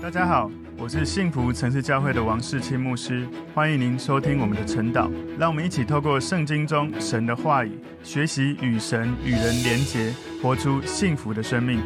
大家好，我是幸福城市教会的王世清牧师，欢迎您收听我们的晨祷。让我们一起透过圣经中神的话语，学习与神与人连结，活出幸福的生命。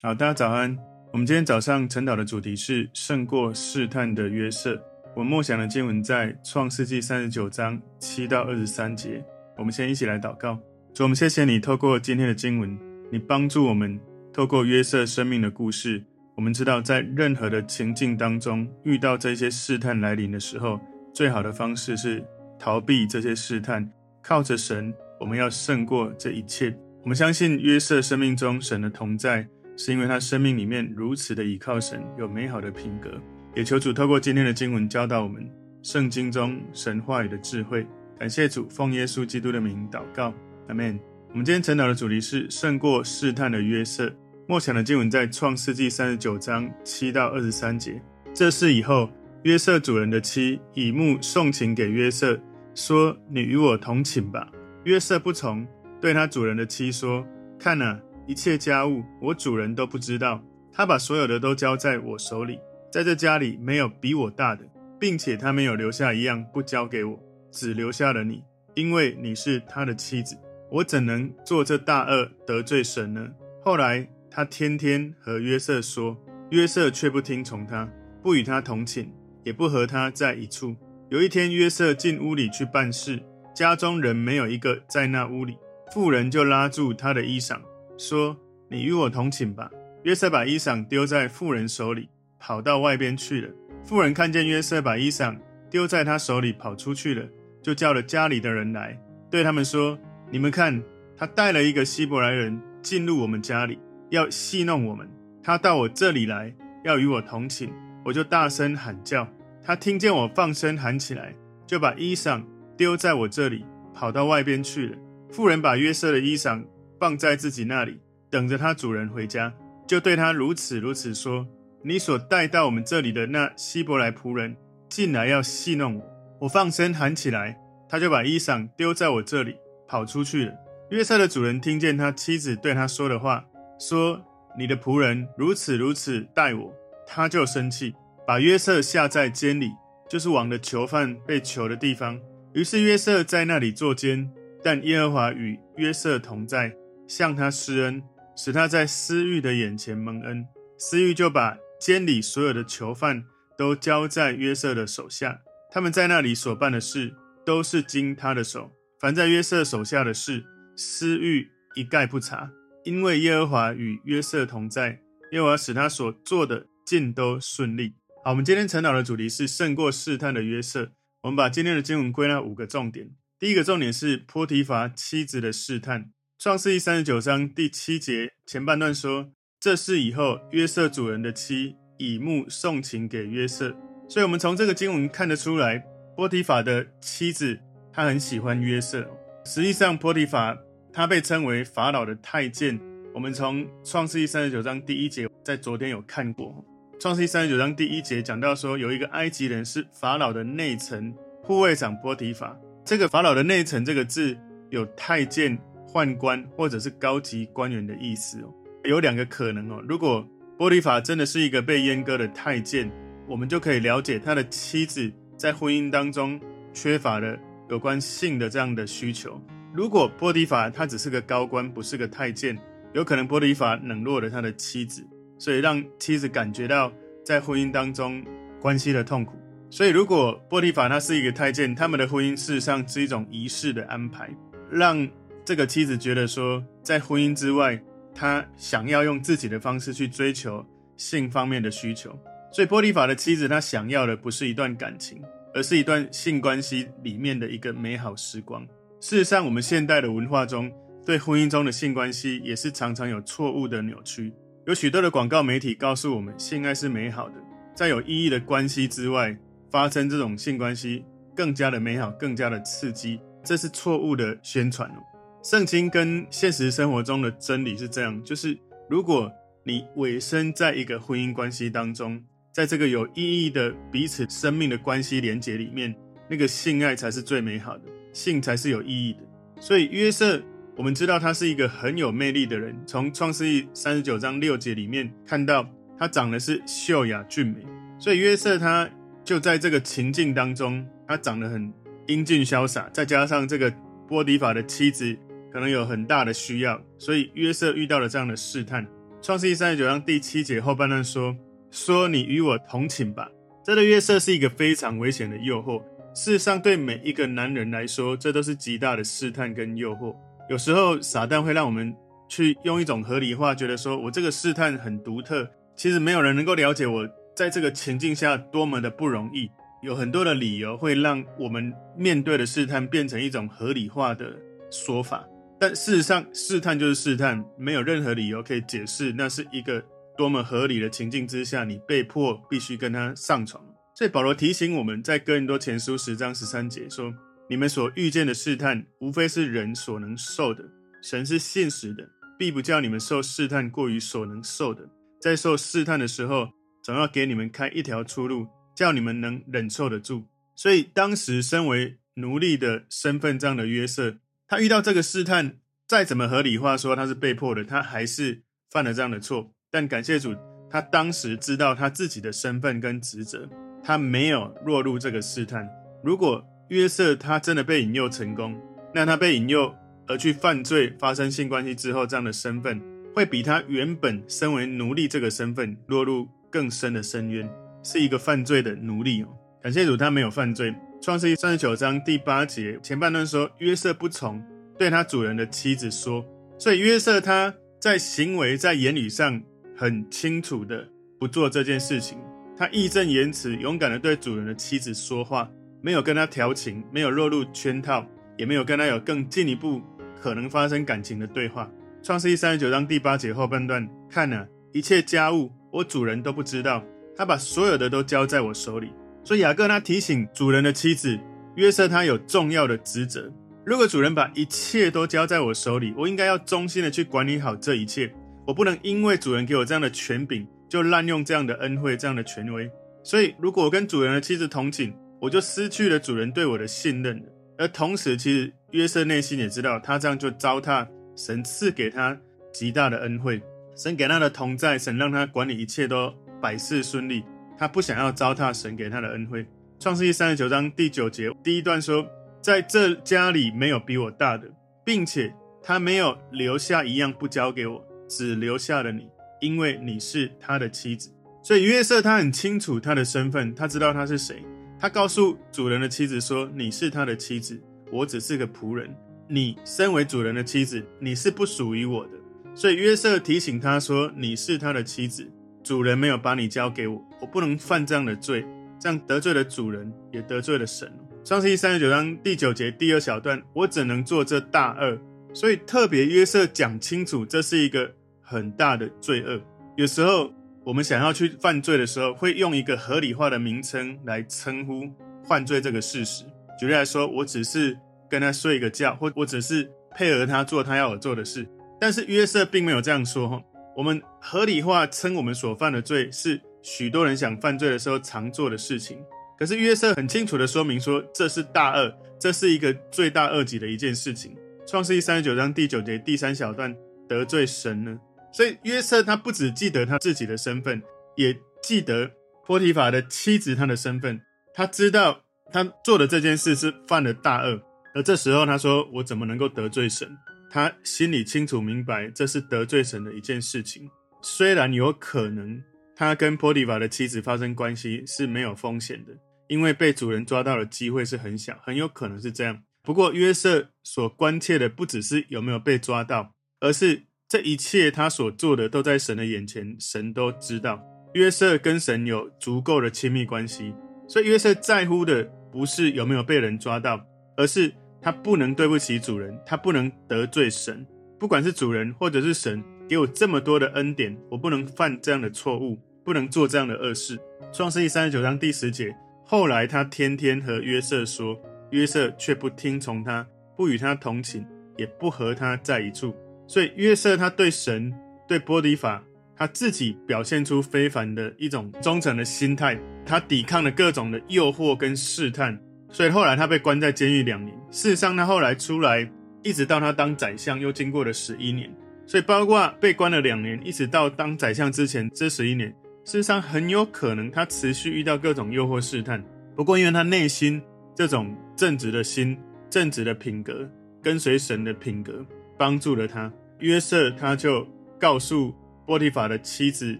好，大家早安。我们今天早上晨祷的主题是胜过试探的约瑟。我们默想的经文在创世纪三十九章七到二十三节。我们先一起来祷告。主，我们谢谢你透过今天的经文，你帮助我们透过约瑟生命的故事。我们知道，在任何的情境当中，遇到这些试探来临的时候，最好的方式是逃避这些试探，靠着神，我们要胜过这一切。我们相信约瑟生命中神的同在，是因为他生命里面如此的倚靠神，有美好的品格。也求主透过今天的经文教导我们圣经中神话语的智慧。感谢主，奉耶稣基督的名祷告，阿门。我们今天晨祷的主题是胜过试探的约瑟。默想的经文在创世纪三十九章七到二十三节。这事以后，约瑟主人的妻以目送情给约瑟，说：“你与我同寝吧。”约瑟不从，对他主人的妻说：“看哪，一切家务我主人都不知道。他把所有的都交在我手里，在这家里没有比我大的，并且他没有留下一样不交给我，只留下了你，因为你是他的妻子。我怎能做这大恶得罪神呢？”后来。他天天和约瑟说，约瑟却不听从他，不与他同寝，也不和他在一处。有一天，约瑟进屋里去办事，家中人没有一个在那屋里。妇人就拉住他的衣裳，说：“你与我同寝吧。”约瑟把衣裳丢在妇人手里，跑到外边去了。妇人看见约瑟把衣裳丢在他手里跑出去了，就叫了家里的人来，对他们说：“你们看，他带了一个希伯来人进入我们家里。”要戏弄我们，他到我这里来，要与我同寝，我就大声喊叫。他听见我放声喊起来，就把衣裳丢在我这里，跑到外边去了。妇人把约瑟的衣裳放在自己那里，等着他主人回家，就对他如此如此说：“你所带到我们这里的那希伯来仆人进来要戏弄我，我放声喊起来，他就把衣裳丢在我这里，跑出去了。”约瑟的主人听见他妻子对他说的话。说你的仆人如此如此待我，他就生气，把约瑟下在监里，就是王的囚犯被囚的地方。于是约瑟在那里坐监，但耶和华与约瑟同在，向他施恩，使他在私欲的眼前蒙恩。私欲就把监里所有的囚犯都交在约瑟的手下，他们在那里所办的事都是经他的手。凡在约瑟手下的事，私欲一概不查。因为耶和华与约瑟同在，耶和华使他所做的尽都顺利。好，我们今天晨祷的主题是胜过试探的约瑟。我们把今天的经文归纳五个重点。第一个重点是波提乏妻子的试探。创世纪三十九章第七节前半段说：“这事以后，约瑟主人的妻以目送情给约瑟。”所以，我们从这个经文看得出来，波提乏的妻子她很喜欢约瑟。实际上，波提乏。他被称为法老的太监。我们从创世记三十九章第一节，在昨天有看过。创世记三十九章第一节讲到说，有一个埃及人是法老的内臣护卫长波提法。这个法老的内臣这个字有太监、宦官或者是高级官员的意思哦。有两个可能哦。如果波提法真的是一个被阉割的太监，我们就可以了解他的妻子在婚姻当中缺乏了有关性的这样的需求。如果波提法他只是个高官，不是个太监，有可能波提法冷落了他的妻子，所以让妻子感觉到在婚姻当中关系的痛苦。所以，如果波提法他是一个太监，他们的婚姻事实上是一种仪式的安排，让这个妻子觉得说，在婚姻之外，他想要用自己的方式去追求性方面的需求。所以，波提法的妻子她想要的不是一段感情，而是一段性关系里面的一个美好时光。事实上，我们现代的文化中，对婚姻中的性关系也是常常有错误的扭曲。有许多的广告媒体告诉我们，性爱是美好的，在有意义的关系之外发生这种性关系更加的美好，更加的刺激，这是错误的宣传哦。圣经跟现实生活中的真理是这样，就是如果你委身在一个婚姻关系当中，在这个有意义的彼此生命的关系连结里面，那个性爱才是最美好的。性才是有意义的，所以约瑟，我们知道他是一个很有魅力的人。从创世记三十九章六节里面看到，她长得是秀雅俊美，所以约瑟他就在这个情境当中，他长得很英俊潇洒，再加上这个波迪法的妻子可能有很大的需要，所以约瑟遇到了这样的试探。创世记三十九章第七节后半段说：“说你与我同寝吧。”这对约瑟是一个非常危险的诱惑。事实上，对每一个男人来说，这都是极大的试探跟诱惑。有时候，撒旦会让我们去用一种合理化，觉得说我这个试探很独特。其实没有人能够了解我在这个情境下多么的不容易。有很多的理由会让我们面对的试探变成一种合理化的说法。但事实上，试探就是试探，没有任何理由可以解释那是一个多么合理的情境之下，你被迫必须跟他上床。所以保罗提醒我们在哥林多前书十章十三节说：“你们所遇见的试探，无非是人所能受的。神是信实的，必不叫你们受试探过于所能受的。在受试探的时候，总要给你们开一条出路，叫你们能忍受得住。”所以当时身为奴隶的身份这样的约瑟。他遇到这个试探，再怎么合理化说他是被迫的，他还是犯了这样的错。但感谢主，他当时知道他自己的身份跟职责，他没有落入这个试探。如果约瑟他真的被引诱成功，那他被引诱而去犯罪、发生性关系之后，这样的身份会比他原本身为奴隶这个身份落入更深的深渊，是一个犯罪的奴隶哦。感谢主，他没有犯罪。创世记三十九章第八节前半段说，约瑟不从，对他主人的妻子说，所以约瑟他在行为在言语上很清楚的不做这件事情，他义正言辞勇敢的对主人的妻子说话，没有跟他调情，没有落入圈套，也没有跟他有更进一步可能发生感情的对话。创世记三十九章第八节后半段，看啊，一切家务我主人都不知道，他把所有的都交在我手里。所以雅各他提醒主人的妻子约瑟，他有重要的职责。如果主人把一切都交在我手里，我应该要忠心的去管理好这一切。我不能因为主人给我这样的权柄，就滥用这样的恩惠、这样的权威。所以，如果我跟主人的妻子同寝，我就失去了主人对我的信任。而同时，其实约瑟内心也知道，他这样就糟蹋神赐给他极大的恩惠，神给他的同在，神让他管理一切都百事顺利。他不想要糟蹋神给他的恩惠。创世记三十九章第九节第一段说：“在这家里没有比我大的，并且他没有留下一样不交给我，只留下了你，因为你是他的妻子。”所以约瑟他很清楚他的身份，他知道他是谁。他告诉主人的妻子说：“你是他的妻子，我只是个仆人。你身为主人的妻子，你是不属于我的。”所以约瑟提醒他说：“你是他的妻子。”主人没有把你交给我，我不能犯这样的罪，这样得罪了主人，也得罪了神。创世记三十九章第九节第二小段，我只能做这大恶？所以特别约瑟讲清楚，这是一个很大的罪恶。有时候我们想要去犯罪的时候，会用一个合理化的名称来称呼犯罪这个事实。举例来说，我只是跟他睡一个觉，或我只是配合他做他要我做的事。但是约瑟并没有这样说，我们合理化称我们所犯的罪，是许多人想犯罪的时候常做的事情。可是约瑟很清楚地说明说，这是大恶，这是一个罪大恶极的一件事情。创世记三十九章第九节第三小段，得罪神呢？所以约瑟他不只记得他自己的身份，也记得波提法的妻子他的身份。他知道他做的这件事是犯了大恶，而这时候他说：“我怎么能够得罪神？”他心里清楚明白，这是得罪神的一件事情。虽然有可能他跟波提法的妻子发生关系是没有风险的，因为被主人抓到的机会是很小，很有可能是这样。不过约瑟所关切的不只是有没有被抓到，而是这一切他所做的都在神的眼前，神都知道。约瑟跟神有足够的亲密关系，所以约瑟在乎的不是有没有被人抓到，而是。他不能对不起主人，他不能得罪神。不管是主人或者是神，给我这么多的恩典，我不能犯这样的错误，不能做这样的恶事。创世记三十九章第十节，后来他天天和约瑟说，约瑟却不听从他，不与他同寝，也不和他在一处。所以约瑟他对神、对波迪法，他自己表现出非凡的一种忠诚的心态，他抵抗了各种的诱惑跟试探。所以后来他被关在监狱两年。事实上，他后来出来，一直到他当宰相，又经过了十一年。所以包括被关了两年，一直到当宰相之前这十一年，事实上很有可能他持续遇到各种诱惑试探，不过因为他内心这种正直的心、正直的品格、跟随神的品格，帮助了他。约瑟他就告诉波提法的妻子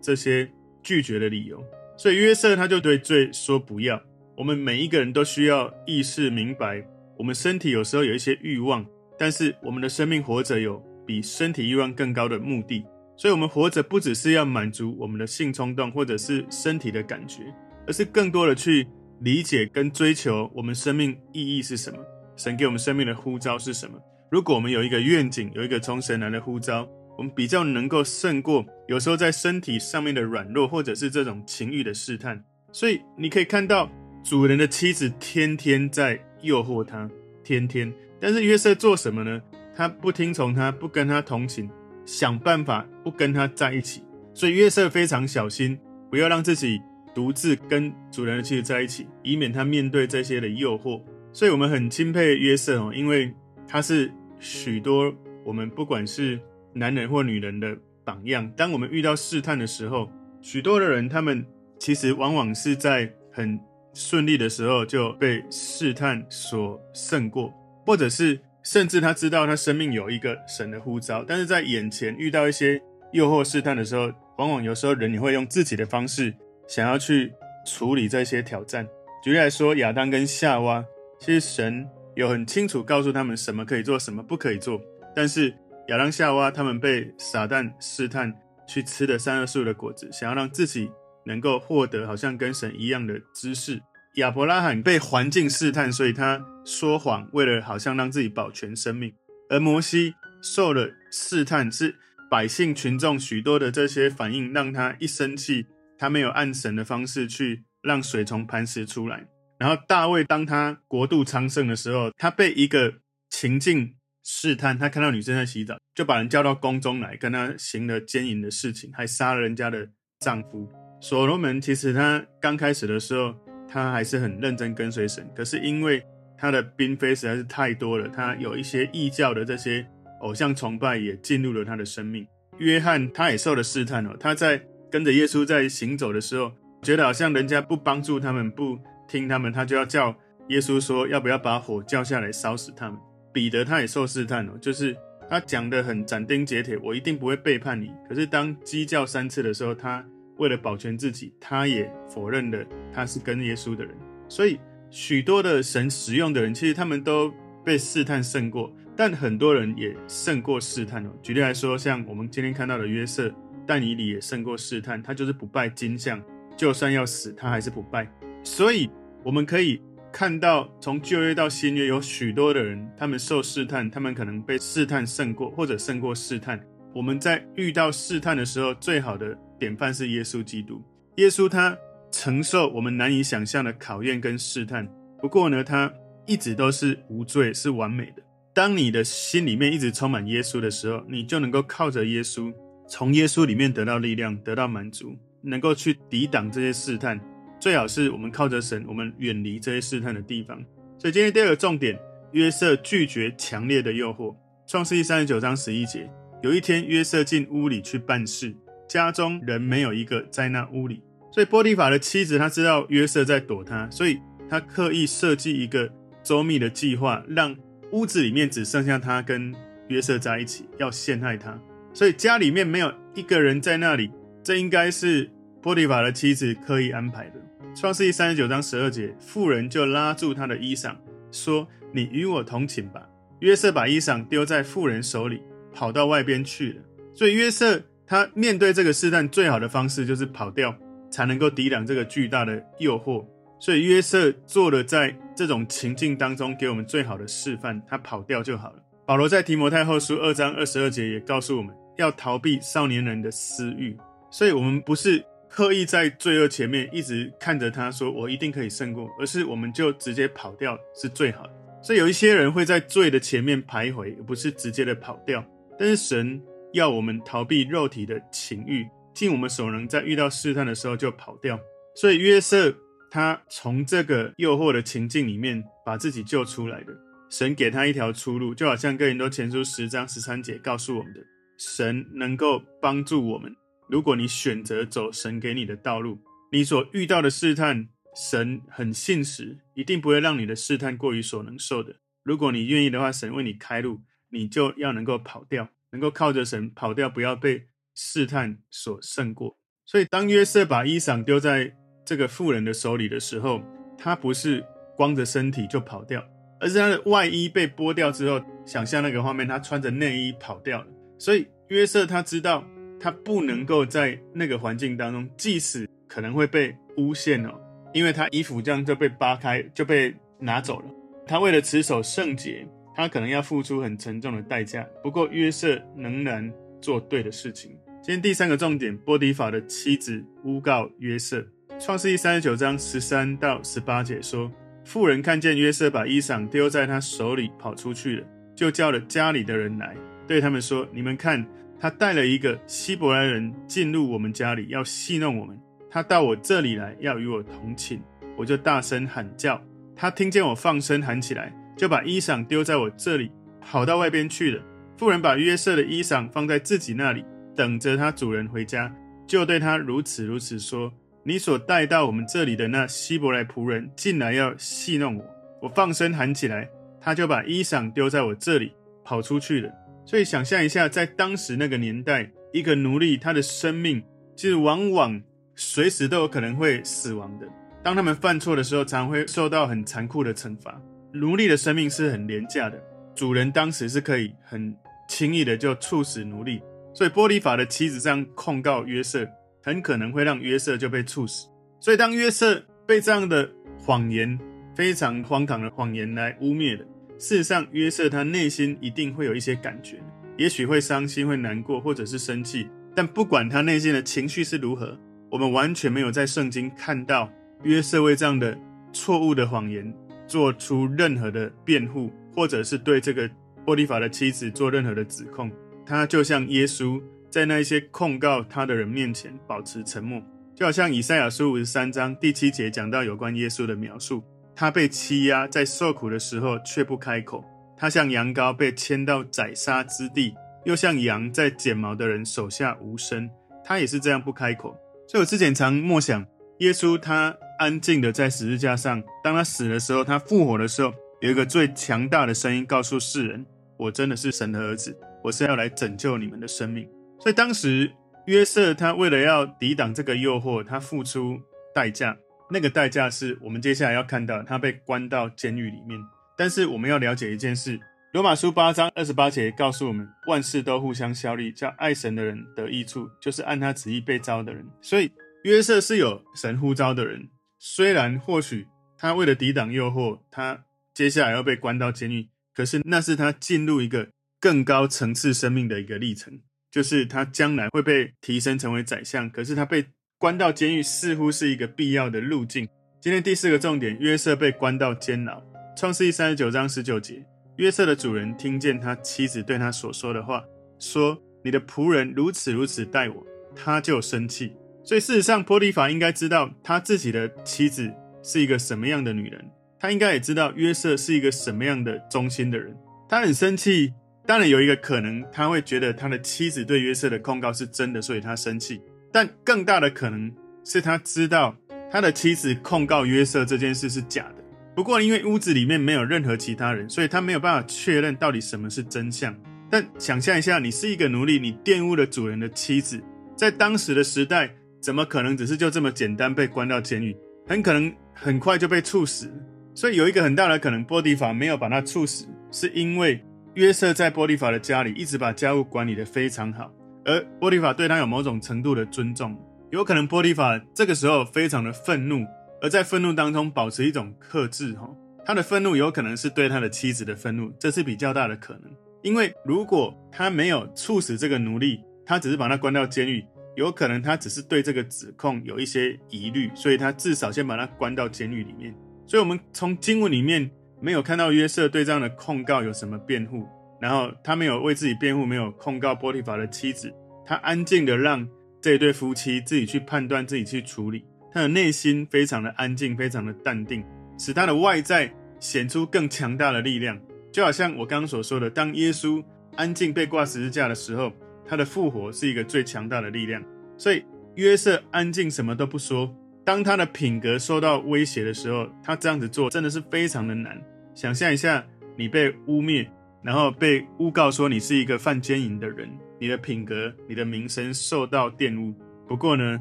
这些拒绝的理由，所以约瑟他就对罪说不要。我们每一个人都需要意识明白，我们身体有时候有一些欲望，但是我们的生命活着有比身体欲望更高的目的，所以，我们活着不只是要满足我们的性冲动或者是身体的感觉，而是更多的去理解跟追求我们生命意义是什么，神给我们生命的呼召是什么。如果我们有一个愿景，有一个从神来的呼召，我们比较能够胜过有时候在身体上面的软弱，或者是这种情欲的试探。所以，你可以看到主人的妻子天天在诱惑他，天天。但是约瑟做什么呢？他不听从他，不跟他同行，想办法不跟他在一起。所以约瑟非常小心，不要让自己独自跟主人的妻子在一起，以免他面对这些的诱惑。所以我们很钦佩约瑟哦，因为他是许多我们不管是男人或女人的榜样。当我们遇到试探的时候，许多的人他们其实往往是在很顺利的时候就被试探所胜过，或者是。甚至他知道他生命有一个神的呼召，但是在眼前遇到一些诱惑试探的时候，往往有时候人也会用自己的方式想要去处理这些挑战。举例来说，亚当跟夏娃，其实神有很清楚告诉他们什么可以做，什么不可以做。但是亚当夏娃他们被撒旦试探去吃了善恶树的果子，想要让自己能够获得好像跟神一样的知识。亚伯拉罕被环境试探，所以他说谎，为了好像让自己保全生命；而摩西受了试探，是百姓群众许多的这些反应，让他一生气，他没有按神的方式去让水从磐石出来。然后大卫当他国度昌盛的时候，他被一个情境试探，他看到女生在洗澡，就把人叫到宫中来，跟他行了奸淫的事情，还杀了人家的丈夫。所罗门其实他刚开始的时候。他还是很认真跟随神，可是因为他的嫔妃实在是太多了，他有一些异教的这些偶像崇拜也进入了他的生命。约翰他也受了试探哦，他在跟着耶稣在行走的时候，觉得好像人家不帮助他们，不听他们，他就要叫耶稣说要不要把火叫下来烧死他们。彼得他也受试探哦，就是他讲得很斩钉截铁，我一定不会背叛你。可是当鸡叫三次的时候，他。为了保全自己，他也否认了他是跟耶稣的人。所以，许多的神使用的人，其实他们都被试探胜过，但很多人也胜过试探哦。举例来说，像我们今天看到的约瑟，但以理也胜过试探，他就是不拜金像，就算要死，他还是不拜。所以，我们可以看到，从旧约到新约，有许多的人，他们受试探，他们可能被试探胜过，或者胜过试探。我们在遇到试探的时候，最好的。典范是耶稣基督，耶稣他承受我们难以想象的考验跟试探，不过呢，他一直都是无罪，是完美的。当你的心里面一直充满耶稣的时候，你就能够靠着耶稣，从耶稣里面得到力量，得到满足，能够去抵挡这些试探。最好是我们靠着神，我们远离这些试探的地方。所以今天第二个重点，约瑟拒绝强烈的诱惑。创世纪三十九章十一节，有一天约瑟进屋里去办事。家中人没有一个在那屋里，所以波提法的妻子她知道约瑟在躲她，所以她刻意设计一个周密的计划，让屋子里面只剩下她跟约瑟在一起，要陷害他。所以家里面没有一个人在那里，这应该是波提法的妻子刻意安排的。创世纪三十九章十二节，妇人就拉住他的衣裳，说：“你与我同寝吧。”约瑟把衣裳丢在妇人手里，跑到外边去了。所以约瑟。他面对这个试探，最好的方式就是跑掉，才能够抵挡这个巨大的诱惑。所以约瑟做了在这种情境当中给我们最好的示范，他跑掉就好了。保罗在提摩太后书二章二十二节也告诉我们要逃避少年人的私欲。所以，我们不是刻意在罪恶前面一直看着他说我一定可以胜过，而是我们就直接跑掉是最好的。所以，有一些人会在罪的前面徘徊，而不是直接的跑掉。但是神。要我们逃避肉体的情欲，尽我们所能，在遇到试探的时候就跑掉。所以约瑟他从这个诱惑的情境里面把自己救出来的，神给他一条出路，就好像哥林多前书十章十三节告诉我们的：神能够帮助我们如果你选择走神给你的道路，你所遇到的试探，神很信实，一定不会让你的试探过于所能受的。如果你愿意的话，神为你开路，你就要能够跑掉，能够靠着神跑掉，不要被试探所胜过。所以，当约瑟把衣裳丢在这个妇人的手里的时候，他不是光着身体就跑掉，而是他的外衣被剥掉之后，想象那个画面，他穿着内衣跑掉了。所以，约瑟他知道。他不能够在那个环境当中，即使可能会被诬陷哦，因为他衣服这样就被扒开，就被拿走了。他为了持守圣洁，他可能要付出很沉重的代价。不过约瑟仍然做对的事情。今天第三个重点，波迪法的妻子诬告约瑟。创世记三十九章十三到十八节说，妇人看见约瑟把衣裳丢在他手里跑出去了，就叫了家里的人来，对他们说：“你们看。”他带了一个希伯来人进入我们家里，要戏弄我们。他到我这里来，要与我同寝，我就大声喊叫。他听见我放声喊起来，就把衣裳丢在我这里，跑到外边去了。妇人把约瑟的衣裳放在自己那里，等着他主人回家，就对他如此如此说：“你所带到我们这里的那希伯来仆人进来要戏弄我，我放声喊起来，他就把衣裳丢在我这里，跑出去了。”所以想象一下，在当时那个年代，一个奴隶他的生命其实往往随时都有可能会死亡的。当他们犯错的时候，常会受到很残酷的惩罚。奴隶的生命是很廉价的，主人当时是可以很轻易的就处死奴隶。所以波利法的妻子这样控告约瑟，很可能会让约瑟就被处死。所以当约瑟被这样的谎言，非常荒唐的谎言来污蔑了。事实上，约瑟他内心一定会有一些感觉，也许会伤心、会难过，或者是生气。但不管他内心的情绪是如何，我们完全没有在圣经看到约瑟为这样的错误的谎言做出任何的辩护，或者是对这个波利法的妻子做任何的指控。他就像耶稣在那一些控告他的人面前保持沉默，就好像以赛亚书五十三章第七节讲到有关耶稣的描述。他被欺压，在受苦的时候却不开口。他像羊羔被牵到宰杀之地，又像羊在剪毛的人手下无声。他也是这样不开口。所以我之前常默想，耶稣他安静的在十字架上，当他死的时候，他复活的时候，有一个最强大的声音告诉世人：我真的是神的儿子，我是要来拯救你们的生命。所以当时约瑟他为了要抵挡这个诱惑，他付出代价。那个代价是我们接下来要看到，他被关到监狱里面。但是我们要了解一件事，《罗马书》八章二十八节告诉我们，万事都互相效力，叫爱神的人得益处，就是按他旨意被招的人。所以约瑟是有神呼召的人，虽然或许他为了抵挡诱惑，他接下来要被关到监狱，可是那是他进入一个更高层次生命的一个历程，就是他将来会被提升成为宰相，可是他被。关到监狱似乎是一个必要的路径。今天第四个重点，约瑟被关到监牢。创世记三十九章十九节，约瑟的主人听见他妻子对他所说的话，说：“你的仆人如此如此待我。”他就生气。所以事实上，波提法应该知道他自己的妻子是一个什么样的女人，他应该也知道约瑟是一个什么样的忠心的人。他很生气，当然有一个可能，他会觉得他的妻子对约瑟的控告是真的，所以他生气。但更大的可能是他知道他的妻子控告约瑟这件事是假的。不过，因为屋子里面没有任何其他人，所以他没有办法确认到底什么是真相。但想象一下，你是一个奴隶，你玷污了主人的妻子，在当时的时代，怎么可能只是就这么简单被关到监狱？很可能很快就被处死。所以有一个很大的可能，波提乏没有把他处死，是因为约瑟在波提乏的家里一直把家务管理得非常好。而波提法对他有某种程度的尊重，有可能波提法这个时候非常的愤怒，而在愤怒当中保持一种克制。哈，他的愤怒有可能是对他的妻子的愤怒，这是比较大的可能。因为如果他没有处死这个奴隶，他只是把他关到监狱，有可能他只是对这个指控有一些疑虑，所以他至少先把他关到监狱里面。所以，我们从经文里面没有看到约瑟对这样的控告有什么辩护。然后他没有为自己辩护，没有控告波提乏的妻子，他安静的让这一对夫妻自己去判断，自己去处理。他的内心非常的安静，非常的淡定，使他的外在显出更强大的力量。就好像我刚刚所说的，当耶稣安静被挂十字架的时候，他的复活是一个最强大的力量。所以约瑟安静，什么都不说。当他的品格受到威胁的时候，他这样子做真的是非常的难。想象一下，你被污蔑，然后被诬告说你是一个犯奸淫的人，你的品格、你的名声受到玷污。不过呢，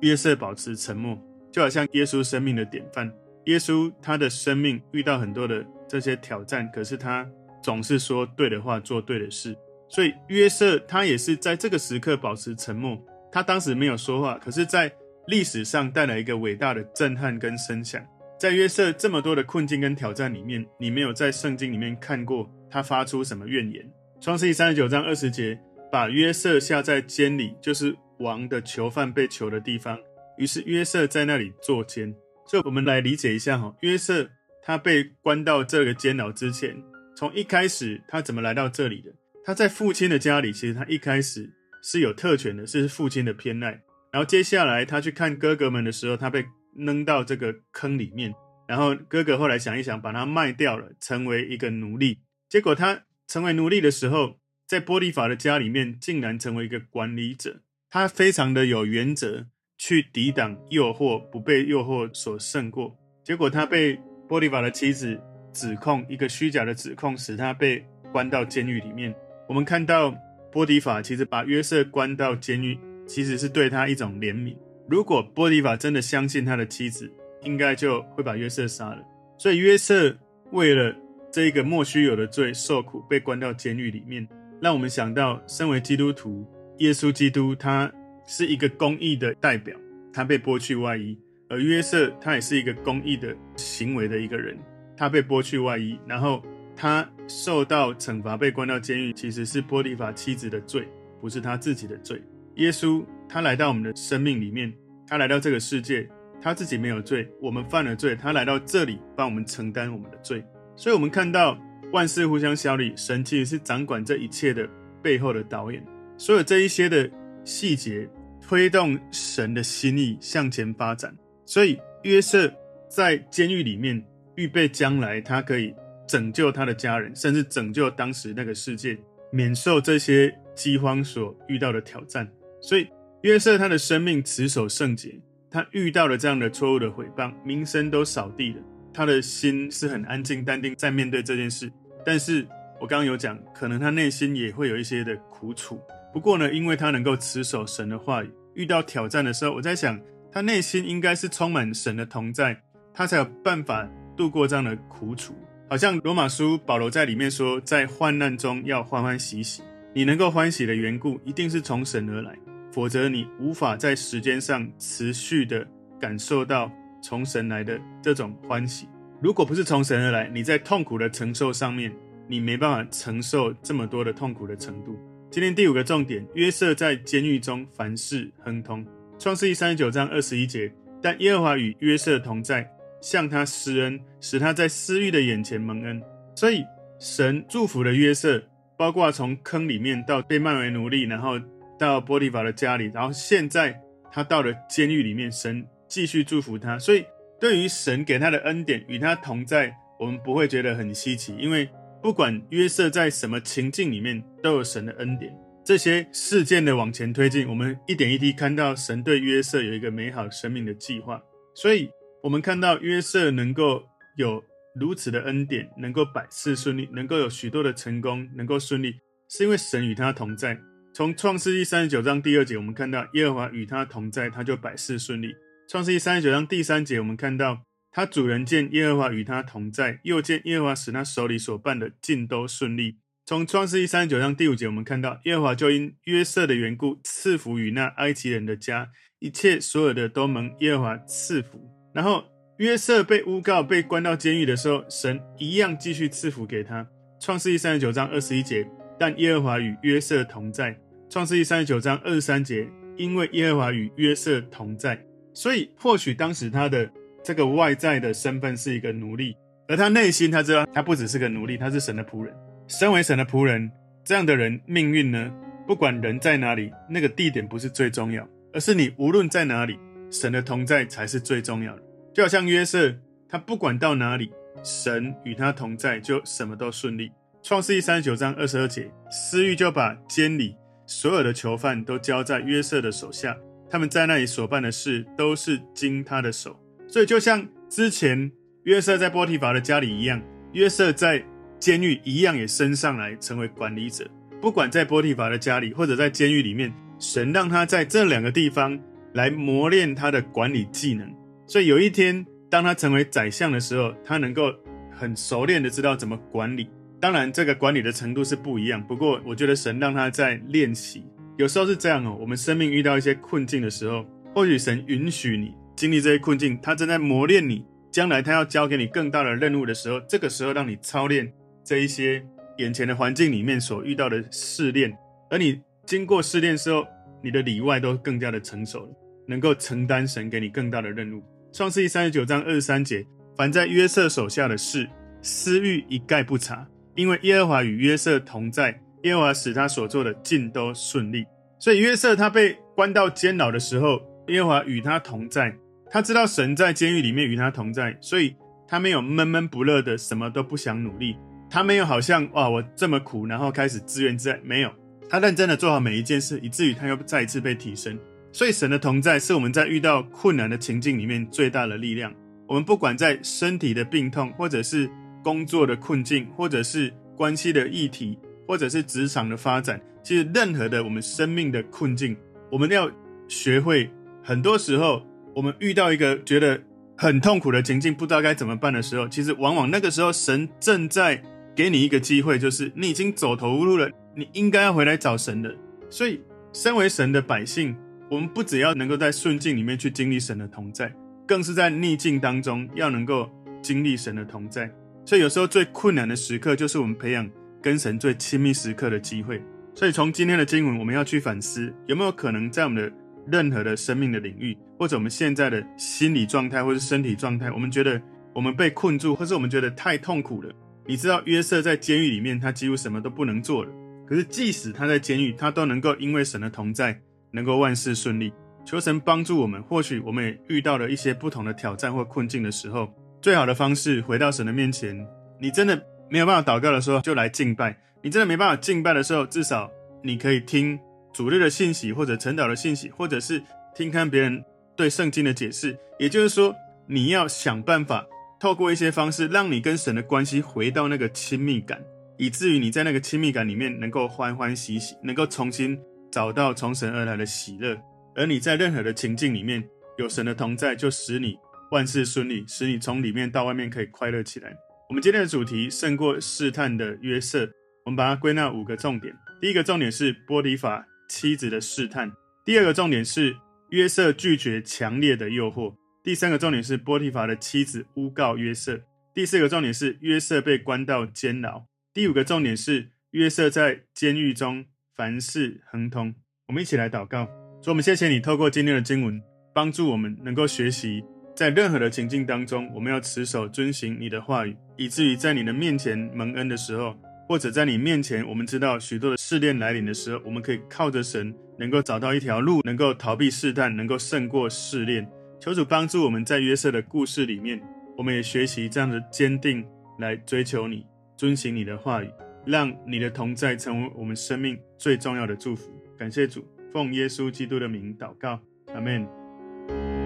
约瑟保持沉默，就好像耶稣生命的典范。耶稣他的生命遇到很多的这些挑战，可是他总是说对的话，做对的事。所以约瑟他也是在这个时刻保持沉默。他当时没有说话，可是，在历史上带来一个伟大的震撼跟声响。在约瑟这么多的困境跟挑战里面，你没有在圣经里面看过他发出什么怨言。创世记三十九章二十节，把约瑟下在监里，就是王的囚犯被囚的地方。于是约瑟在那里坐监。所以，我们来理解一下哈，约瑟他被关到这个监牢之前，从一开始他怎么来到这里的？他在父亲的家里，其实他一开始是有特权的，是父亲的偏爱。然后接下来他去看哥哥们的时候，他被扔到这个坑里面。然后哥哥后来想一想，把他卖掉了，成为一个奴隶。结果他成为奴隶的时候，在波提乏的家里面，竟然成为一个管理者。他非常的有原则，去抵挡诱惑，不被诱惑所胜过。结果他被波提乏的妻子指控一个虚假的指控，使他被关到监狱里面。我们看到波提乏其实把约瑟关到监狱。其实是对他一种怜悯。如果波提乏真的相信他的妻子，应该就会把约瑟杀了。所以约瑟为了这一个莫须有的罪受苦，被关到监狱里面，让我们想到，身为基督徒，耶稣基督他是一个公义的代表，他被剥去外衣；而约瑟他也是一个公义的行为的一个人，他被剥去外衣，然后他受到惩罚，被关到监狱，其实是波利法妻子的罪，不是他自己的罪。耶稣他来到我们的生命里面，他来到这个世界，他自己没有罪，我们犯了罪，他来到这里帮我们承担我们的罪。所以，我们看到万事互相效力，神其实是掌管这一切的背后的导演。所有这一些的细节推动神的心意向前发展。所以，约瑟在监狱里面预备将来，他可以拯救他的家人，甚至拯救当时那个世界，免受这些饥荒所遇到的挑战。所以约瑟他的生命持守圣洁，他遇到了这样的错误的诽谤，名声都扫地了。他的心是很安静淡定在面对这件事。但是我刚刚有讲，可能他内心也会有一些的苦楚。不过呢，因为他能够持守神的话语，遇到挑战的时候，我在想，他内心应该是充满神的同在，他才有办法度过这样的苦楚。好像罗马书保罗在里面说，在患难中要欢欢喜喜。你能够欢喜的缘故，一定是从神而来。否则，你无法在时间上持续的感受到从神来的这种欢喜。如果不是从神而来，你在痛苦的承受上面，你没办法承受这么多的痛苦的程度。今天第五个重点：约瑟在监狱中凡事亨通。创世记三十九章二十一节，但耶和华与约瑟同在，向他施恩，使他在私狱的眼前蒙恩。所以，神祝福了约瑟，包括从坑里面到被卖为奴隶，然后。到波提乏的家里，然后现在他到了监狱里面，神继续祝福他。所以，对于神给他的恩典与他同在，我们不会觉得很稀奇，因为不管约瑟在什么情境里面，都有神的恩典。这些事件的往前推进，我们一点一滴看到神对约瑟有一个美好生命的计划。所以，我们看到约瑟能够有如此的恩典，能够百事顺利，能够有许多的成功，能够顺利，是因为神与他同在。从创世记三十九章第二节，我们看到耶和华与他同在，他就百事顺利。创世记三十九章第三节，我们看到他主人见耶和华与他同在，又见耶和华使他手里所办的尽都顺利。从创世记三十九章第五节，我们看到耶和华就因约瑟的缘故赐福于那埃及人的家，一切所有的都蒙耶和华赐福。然后约瑟被诬告被关到监狱的时候，神一样继续赐福给他。创世记三十九章二十一节，但耶和华与约瑟同在。创世记三十九章二十三节，因为耶和华与约瑟同在，所以或许当时他的这个外在的身份是一个奴隶，而他内心他知道他不只是个奴隶，他是神的仆人。身为神的仆人，这样的人命运呢，不管人在哪里，那个地点不是最重要，而是你无论在哪里，神的同在才是最重要的。就好像约瑟，他不管到哪里，神与他同在，就什么都顺利。创世记三十九章二十二节，司狱就把监里。所有的囚犯都交在约瑟的手下，他们在那里所办的事都是经他的手。所以就像之前约瑟在波提乏的家里一样，约瑟在监狱一样也升上来成为管理者。不管在波提乏的家里，或者在监狱里面，神让他在这两个地方来磨练他的管理技能。所以有一天，当他成为宰相的时候，他能够很熟练的知道怎么管理。当然，这个管理的程度是不一样。不过，我觉得神让他在练习。有时候是这样哦，我们生命遇到一些困境的时候，或许神允许你经历这些困境，他正在磨练你。将来他要交给你更大的任务的时候，这个时候让你操练这一些。眼前的环境里面所遇到的试炼，而你经过试炼之后，你的里外都更加的成熟了，能够承担神给你更大的任务。创世纪三十九章二十三节：凡在约瑟手下的事，私欲一概不查，因为耶和华与约瑟同在，耶和华使他所做的尽都顺利。所以约瑟他被关到监牢的时候，耶和华与他同在，他知道神在监狱里面与他同在，所以他没有闷闷不乐的，什么都不想努力。他没有好像哇，我这么苦，然后开始自怨自艾。没有，他认真的做好每一件事，以至于他又再一次被提升。所以神的同在是我们在遇到困难的情境里面最大的力量。我们不管在身体的病痛，或者是工作的困境，或者是关系的议题，或者是职场的发展，其实任何的我们生命的困境，我们要学会。很多时候，我们遇到一个觉得很痛苦的情境，不知道该怎么办的时候，其实往往那个时候神正在。给你一个机会，就是你已经走投无路了，你应该要回来找神的。所以，身为神的百姓，我们不只要能够在顺境里面去经历神的同在，更是在逆境当中要能够经历神的同在。所以，有时候最困难的时刻，就是我们培养跟神最亲密时刻的机会。所以，从今天的经文，我们要去反思，有没有可能在我们的任何的生命的领域，或者我们现在的心理状态，或者身体状态，我们觉得我们被困住，或是我们觉得太痛苦了。你知道约瑟在监狱里面，他几乎什么都不能做了。可是即使他在监狱，他都能够因为神的同在，能够万事顺利。求神帮助我们。或许我们也遇到了一些不同的挑战或困境的时候，最好的方式回到神的面前。你真的没有办法祷告的时候，就来敬拜。你真的没办法敬拜的时候，至少你可以听主日的信息，或者晨祷的信息，或者是听看别人对圣经的解释。也就是说，你要想办法。透过一些方式，让你跟神的关系回到那个亲密感，以至于你在那个亲密感里面能够欢欢喜喜，能够重新找到从神而来的喜乐。而你在任何的情境里面有神的同在，就使你万事顺利，使你从里面到外面可以快乐起来。我们今天的主题胜过试探的约瑟，我们把它归纳五个重点。第一个重点是波提法妻子的试探；第二个重点是约瑟拒绝强烈的诱惑。第三个重点是波提法的妻子诬告约瑟。第四个重点是约瑟被关到监牢。第五个重点是约瑟在监狱中凡事亨通。我们一起来祷告，说：我们谢谢你透过今天的经文，帮助我们能够学习，在任何的情境当中，我们要持守遵行你的话语，以至于在你的面前蒙恩的时候，或者在你面前，我们知道许多的试炼来临的时候，我们可以靠着神，能够找到一条路，能够逃避试探，能够胜过试炼。求主帮助我们在约瑟的故事里面，我们也学习这样的坚定来追求你，遵行你的话语，让你的同在成为我们生命最重要的祝福。感谢主，奉耶稣基督的名祷告，阿门。